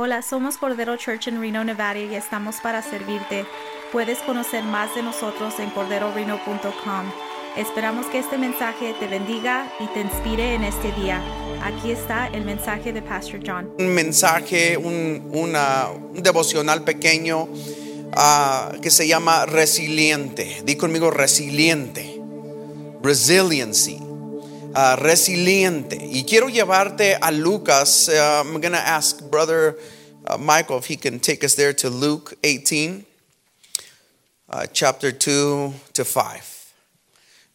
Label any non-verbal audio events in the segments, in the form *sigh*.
Hola, somos Cordero Church en Reno, Nevada y estamos para servirte. Puedes conocer más de nosotros en corderoreno.com. Esperamos que este mensaje te bendiga y te inspire en este día. Aquí está el mensaje de Pastor John. un mensaje, un, una- un devocional pequeño ah, que se llama resiliente. Di conmigo resiliente. Resiliency. Ah, resiliente. Y quiero llevarte a Lucas. Uh, I'm going to ask Brother uh, Michael if he can take us there to Luke 18, uh, chapter 2 to 5.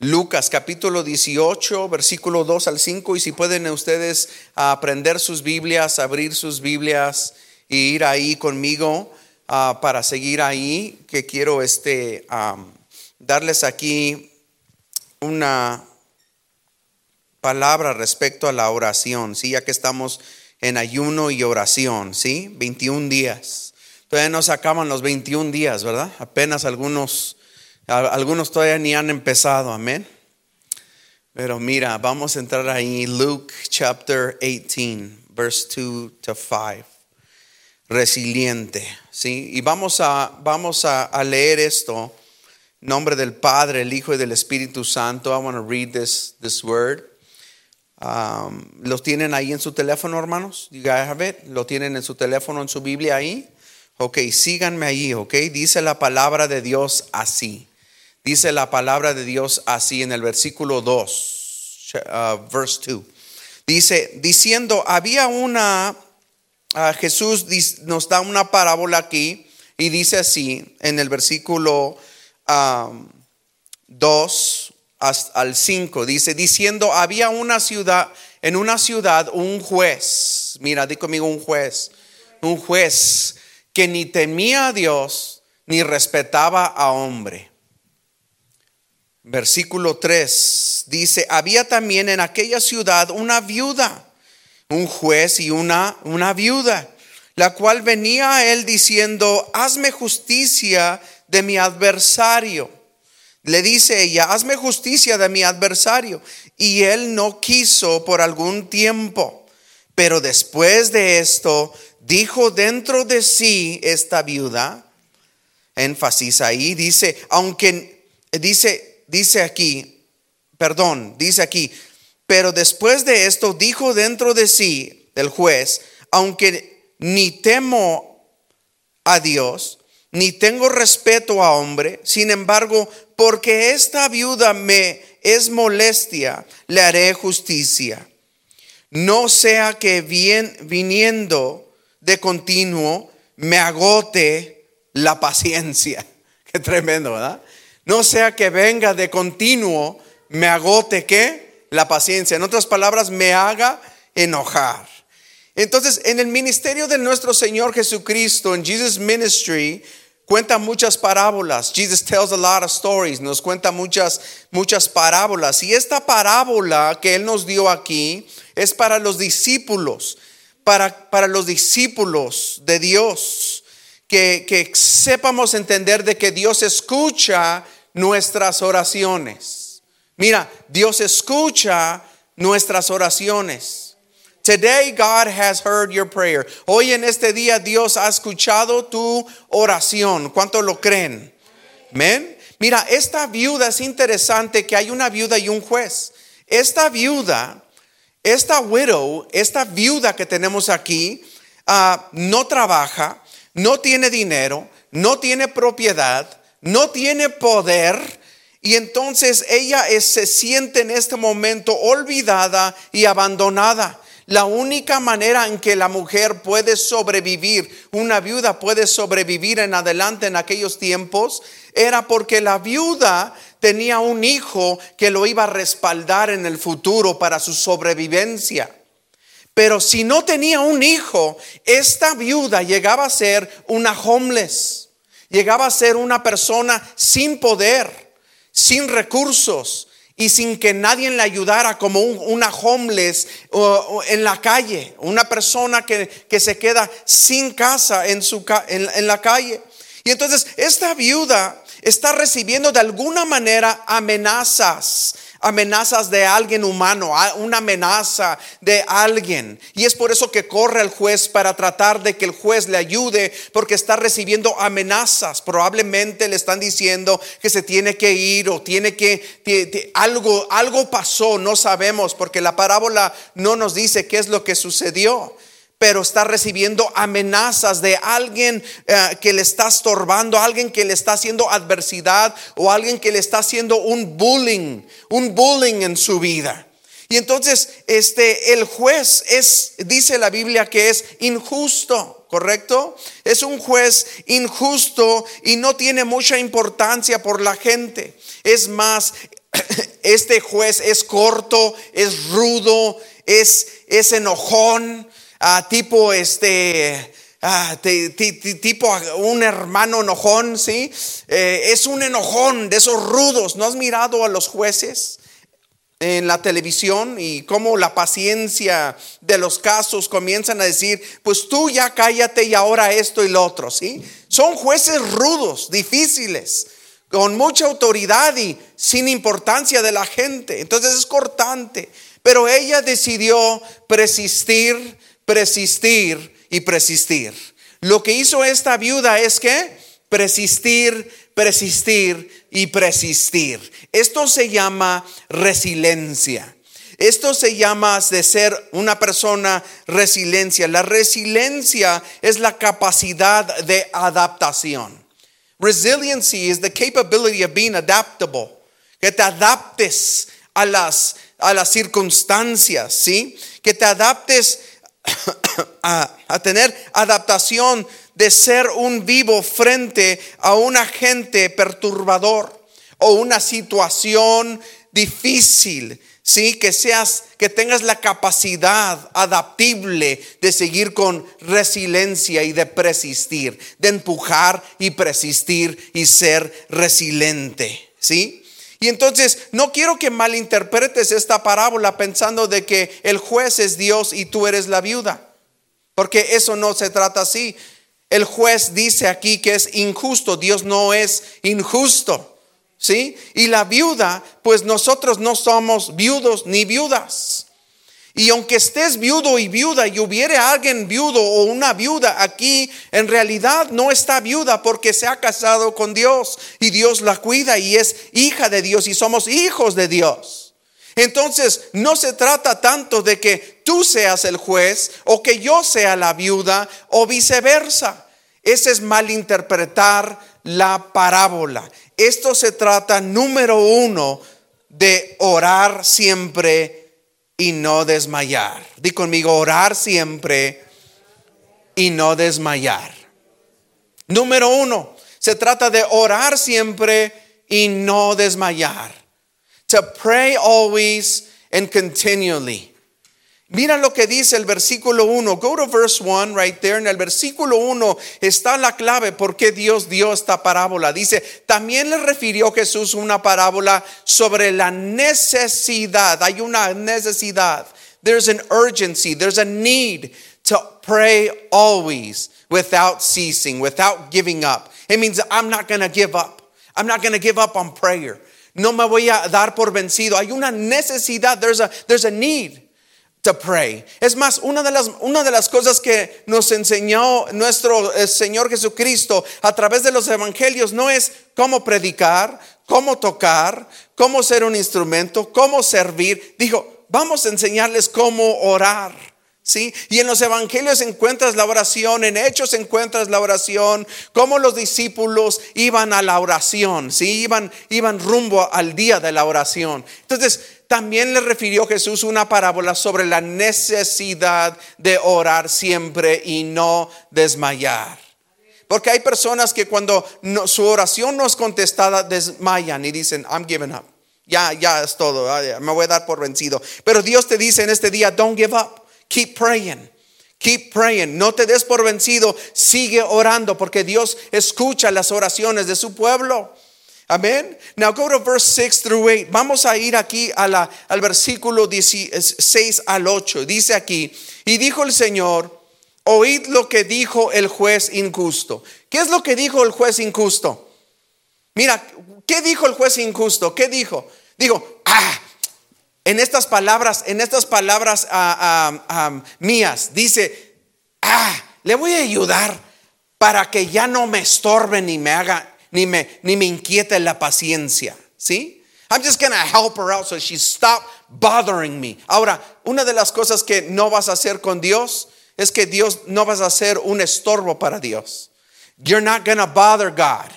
Lucas capítulo 18, versículo 2 al 5. Y si pueden ustedes ah, aprender sus Biblias, abrir sus Biblias y ir ahí conmigo ah, para seguir ahí, que quiero este, darles aquí una palabra respecto a la oración, ¿sí? ya que estamos en ayuno y oración, ¿sí? 21 días. Todavía no se acaban los 21 días, ¿verdad? Apenas algunos, algunos todavía ni han empezado, amén. Pero mira, vamos a entrar ahí, Luke chapter 18, verse 2 to 5. Resiliente, ¿sí? Y vamos a, vamos a, leer esto. Nombre del Padre, el Hijo y del Espíritu Santo. I want to read this, this word. Um, ¿Los tienen ahí en su teléfono, hermanos? You guys have? ¿Lo tienen en su teléfono, en su Biblia ahí? Ok, síganme ahí, ok. Dice la palabra de Dios así. Dice la palabra de Dios así en el versículo 2, uh, verse 2. Dice, diciendo, había una, ah, Jesús nos da una parábola aquí y dice así en el versículo um, 2 hasta al 5 dice diciendo había una ciudad en una ciudad un juez mira di conmigo un juez un juez que ni temía a Dios ni respetaba a hombre. Versículo 3 dice había también en aquella ciudad una viuda un juez y una una viuda la cual venía a él diciendo hazme justicia de mi adversario le dice ella, hazme justicia de mi adversario. Y él no quiso por algún tiempo. Pero después de esto, dijo dentro de sí esta viuda, énfasis ahí, dice, aunque, dice, dice aquí, perdón, dice aquí, pero después de esto dijo dentro de sí el juez, aunque ni temo a Dios, ni tengo respeto a hombre, sin embargo, porque esta viuda me es molestia, le haré justicia. No sea que viniendo de continuo me agote la paciencia. *laughs* Qué tremendo, ¿verdad? No sea que venga de continuo me agote qué? La paciencia. En otras palabras, me haga enojar. Entonces, en el ministerio de nuestro Señor Jesucristo, en Jesus Ministry, cuenta muchas parábolas. Jesus tells a lot of stories. Nos cuenta muchas, muchas parábolas. Y esta parábola que Él nos dio aquí es para los discípulos, para, para los discípulos de Dios. Que, que sepamos entender de que Dios escucha nuestras oraciones. Mira, Dios escucha nuestras oraciones. Today God has heard your prayer. Hoy en este día Dios ha escuchado tu oración. ¿Cuánto lo creen? Amén. Mira, esta viuda es interesante que hay una viuda y un juez. Esta viuda, esta widow, esta viuda que tenemos aquí, ah, no trabaja, no tiene dinero, no tiene propiedad, no tiene poder. Y entonces ella se siente en este momento olvidada y abandonada. La única manera en que la mujer puede sobrevivir, una viuda puede sobrevivir en adelante en aquellos tiempos, era porque la viuda tenía un hijo que lo iba a respaldar en el futuro para su sobrevivencia. Pero si no tenía un hijo, esta viuda llegaba a ser una homeless, llegaba a ser una persona sin poder, sin recursos y sin que nadie le ayudara como un- una homeless o- en la calle, una persona que, que se queda sin casa en, su, en, en la calle. Y entonces esta viuda está recibiendo de alguna manera amenazas, amenazas de alguien humano, una amenaza de alguien. Y es por eso que corre al juez para tratar de que el juez le ayude, porque está recibiendo amenazas. Probablemente le están diciendo que se tiene que ir o tiene que, algo, algo pasó, no sabemos, porque la parábola no nos dice qué es lo que sucedió pero está recibiendo amenazas de alguien eh, que le está estorbando, alguien que le está haciendo adversidad o alguien que le está haciendo un bullying, un bullying en su vida. Y entonces, este, el juez es, dice la Biblia que es injusto, ¿correcto? Es un juez injusto y no tiene mucha importancia por la gente. Es más, *clears throat* este juez es corto, es rudo, es, es enojón, tipo este, tipo un hermano enojón, ¿sí? Eh, es un enojón de esos rudos. ¿No has mirado a los jueces? en la televisión y cómo la paciencia de los casos comienzan a decir, pues tú ya cállate y ahora esto y lo otro, ¿sí? Son jueces rudos, difíciles, con mucha autoridad y sin importancia de la gente. Entonces es cortante. Pero ella decidió persistir persistir y persistir. Lo que hizo esta viuda es que persistir, persistir y persistir. Esto se llama resiliencia. Esto se llama de ser una persona resiliencia. La resiliencia es la capacidad de adaptación. Resiliency is the capability of being adaptable. Que te adaptes a las, a las circunstancias, ¿sí? Que te adaptes *coughs* a, tener adaptación de ser un vivo frente a un agente perturbador o una situación difícil. Sí, que seas, que tengas la capacidad adaptable de seguir con resiliencia y de persistir, de empujar y persistir y ser resiliente. ¿Sí? Y entonces no quiero que malinterpretes esta parábola pensando de que el juez es Dios y tú eres la viuda, porque eso no se trata así. El juez dice aquí que es injusto, Dios no es injusto, ¿sí? Y la viuda, pues nosotros no somos viudos ni viudas. Y aunque estés viudo y viuda y hubiere alguien viudo o una viuda aquí, en realidad no está viuda porque se ha casado con Dios y Dios la cuida y es hija de Dios y somos hijos de Dios. Entonces no se trata tanto de que tú seas el juez o que yo sea la viuda o viceversa. Ese es malinterpretar la parábola. Esto se trata, número uno, de orar siempre y no desmayar. Di conmigo, orar siempre y no desmayar. Número uno, se trata de orar siempre y no desmayar. To pray always and continually. Mira lo que dice el versículo 1. Go to verse 1 right there. En el versículo 1 está la clave por qué Dios dio esta parábola. Dice, también le refirió Jesús una parábola sobre la necesidad. Hay una necesidad. There's an urgency. There's a need to pray always without ceasing, without giving up. It means I'm not going to give up. I'm not going to give up on prayer. No me voy a dar por vencido. Hay una necesidad. There's a, there's a need to pray. Es más, una de las, una de las cosas que nos enseñó nuestro eh, Señor Jesucristo a través de los evangelios no es cómo predicar, cómo tocar, cómo ser un instrumento, cómo servir. Dijo, vamos a enseñarles cómo orar. ¿Sí? Y en los evangelios encuentras la oración, en hechos encuentras la oración, como los discípulos iban a la oración, ¿sí? Iban, iban rumbo al día de la oración. Entonces, también le refirió Jesús una parábola sobre la necesidad de orar siempre y no desmayar. Porque hay personas que cuando su oración no es contestada desmayan y dicen, I'm giving up. Ya, ya es todo, me voy a dar por vencido. Pero Dios te dice en este día, don't give up. Keep praying. Keep praying. No te des por vencido. Sigue orando porque Dios escucha las oraciones de su pueblo. Amén. Now go to verse 6 through 8. Vamos a ir aquí a la, al versículo 16 al 8. Dice aquí, y dijo el Señor, oíd lo que dijo el juez injusto. ¿Qué es lo que dijo el juez injusto? Mira, ¿qué dijo el juez injusto? ¿Qué dijo? Dijo, ah, en estas palabras, en estas palabras ah, ah, ah, mías, dice, ah, le voy a ayudar para que ya no me estorbe ni me haga, ni me, ni me inquiete la paciencia. ¿Sí? I'm just gonna help her out so she stop bothering me. Ahora, una de las cosas que no vas a hacer con Dios es que Dios no vas a ser un estorbo para Dios. You're not gonna bother God.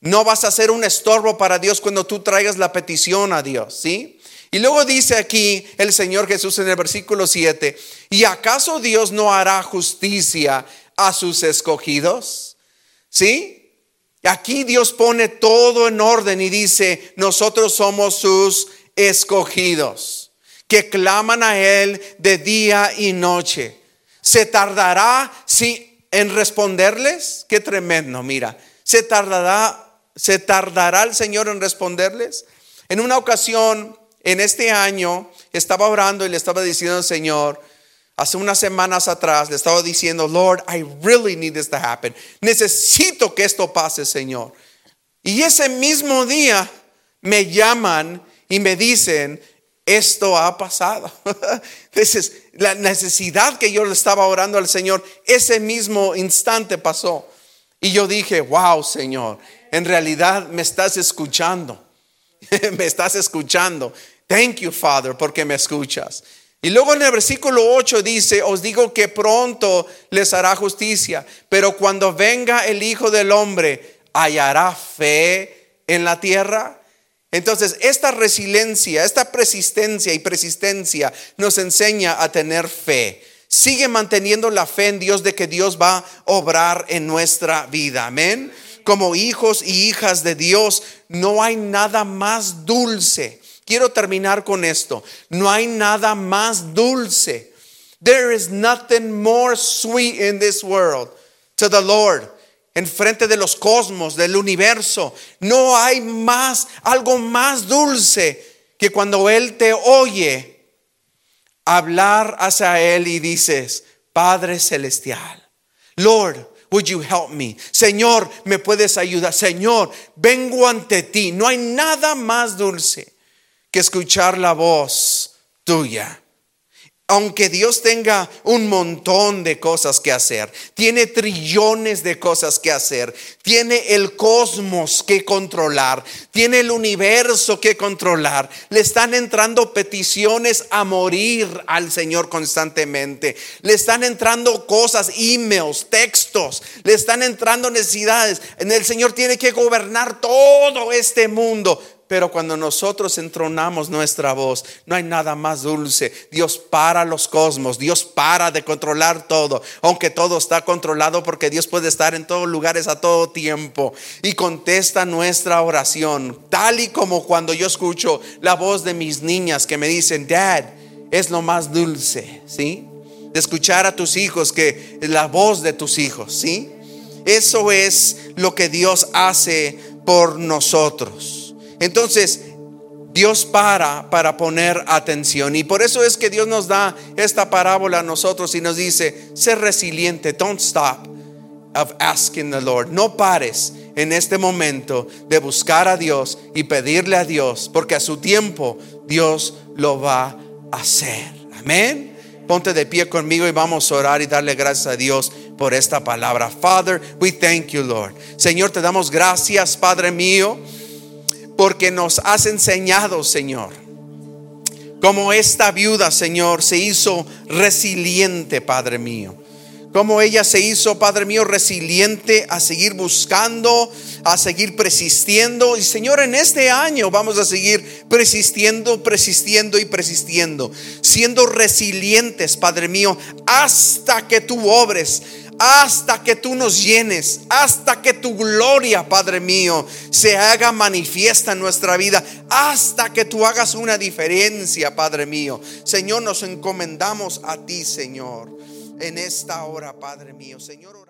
No vas a ser un estorbo para Dios cuando tú traigas la petición a Dios, ¿sí? Y luego dice aquí el Señor Jesús en el versículo 7, ¿y acaso Dios no hará justicia a sus escogidos? ¿Sí? Aquí Dios pone todo en orden y dice, nosotros somos sus escogidos, que claman a Él de día y noche. ¿Se tardará si en responderles? Qué tremendo, mira. ¿Se tardará, se tardará el Señor en responderles? En una ocasión en este año estaba orando y le estaba diciendo al Señor, hace unas semanas atrás, le estaba diciendo, Lord, I really need this to happen. Necesito que esto pase, Señor. Y ese mismo día me llaman y me dicen, esto ha pasado. *laughs* Entonces, la necesidad que yo le estaba orando al Señor, ese mismo instante pasó. Y yo dije, wow, Señor, en realidad me estás escuchando. *laughs* me estás escuchando. Thank you, Father, porque me escuchas. Y luego en el versículo 8 dice, os digo que pronto les hará justicia, pero cuando venga el Hijo del Hombre, ¿hallará fe en la tierra? Entonces, esta resiliencia, esta persistencia y persistencia nos enseña a tener fe. Sigue manteniendo la fe en Dios de que Dios va a obrar en nuestra vida. Amén. Como hijos y hijas de Dios, no hay nada más dulce Quiero terminar con esto. No hay nada más dulce. There is nothing more sweet in this world to the Lord. En frente de los cosmos, del universo, no hay más, algo más dulce que cuando Él te oye hablar hacia Él y dices, Padre Celestial, Lord, would you help me? Señor, ¿me puedes ayudar? Señor, vengo ante ti. No hay nada más dulce que escuchar la voz tuya. Aunque Dios tenga un montón de cosas que hacer, tiene trillones de cosas que hacer, tiene el cosmos que controlar, tiene el universo que controlar, le están entrando peticiones a morir al Señor constantemente, le están entrando cosas, emails, textos, le están entrando necesidades. El Señor tiene que gobernar todo este mundo, pero cuando nosotros entronamos nuestra voz, no hay nada más dulce. Dios para los cosmos, Dios para de controlar todo, aunque todo está controlado porque Dios puede estar en todos lugares a todo tiempo y contesta nuestra oración, tal y como cuando yo escucho la voz de mis niñas que me dicen, Dad, es lo más dulce, ¿sí? De escuchar a tus hijos que la voz de tus hijos, ¿sí? Eso es lo que Dios hace por nosotros. Entonces, Dios para para poner atención. Y por eso es que Dios nos da esta parábola a nosotros y nos dice, sé resiliente, don't stop of asking the Lord. No pares en este momento de buscar a Dios y pedirle a Dios, porque a su tiempo Dios lo va a hacer. Amén. Ponte de pie conmigo y vamos a orar y darle gracias a Dios por esta palabra. Father, we thank you, Lord. Señor, te damos gracias, Padre mío porque nos has enseñado, Señor, como esta viuda, Señor, se hizo resiliente, Padre mío. Como ella se hizo, Padre mío, resiliente a seguir buscando, a seguir persistiendo. Y Señor, en este año vamos a seguir persistiendo, persistiendo y persistiendo. Siendo resilientes, Padre mío, hasta que tú obres hasta que tú nos llenes, hasta que tu gloria, Padre mío, se haga manifiesta en nuestra vida, hasta que tú hagas una diferencia, Padre mío. Señor, nos encomendamos a ti, Señor, en esta hora, Padre mío. Señor,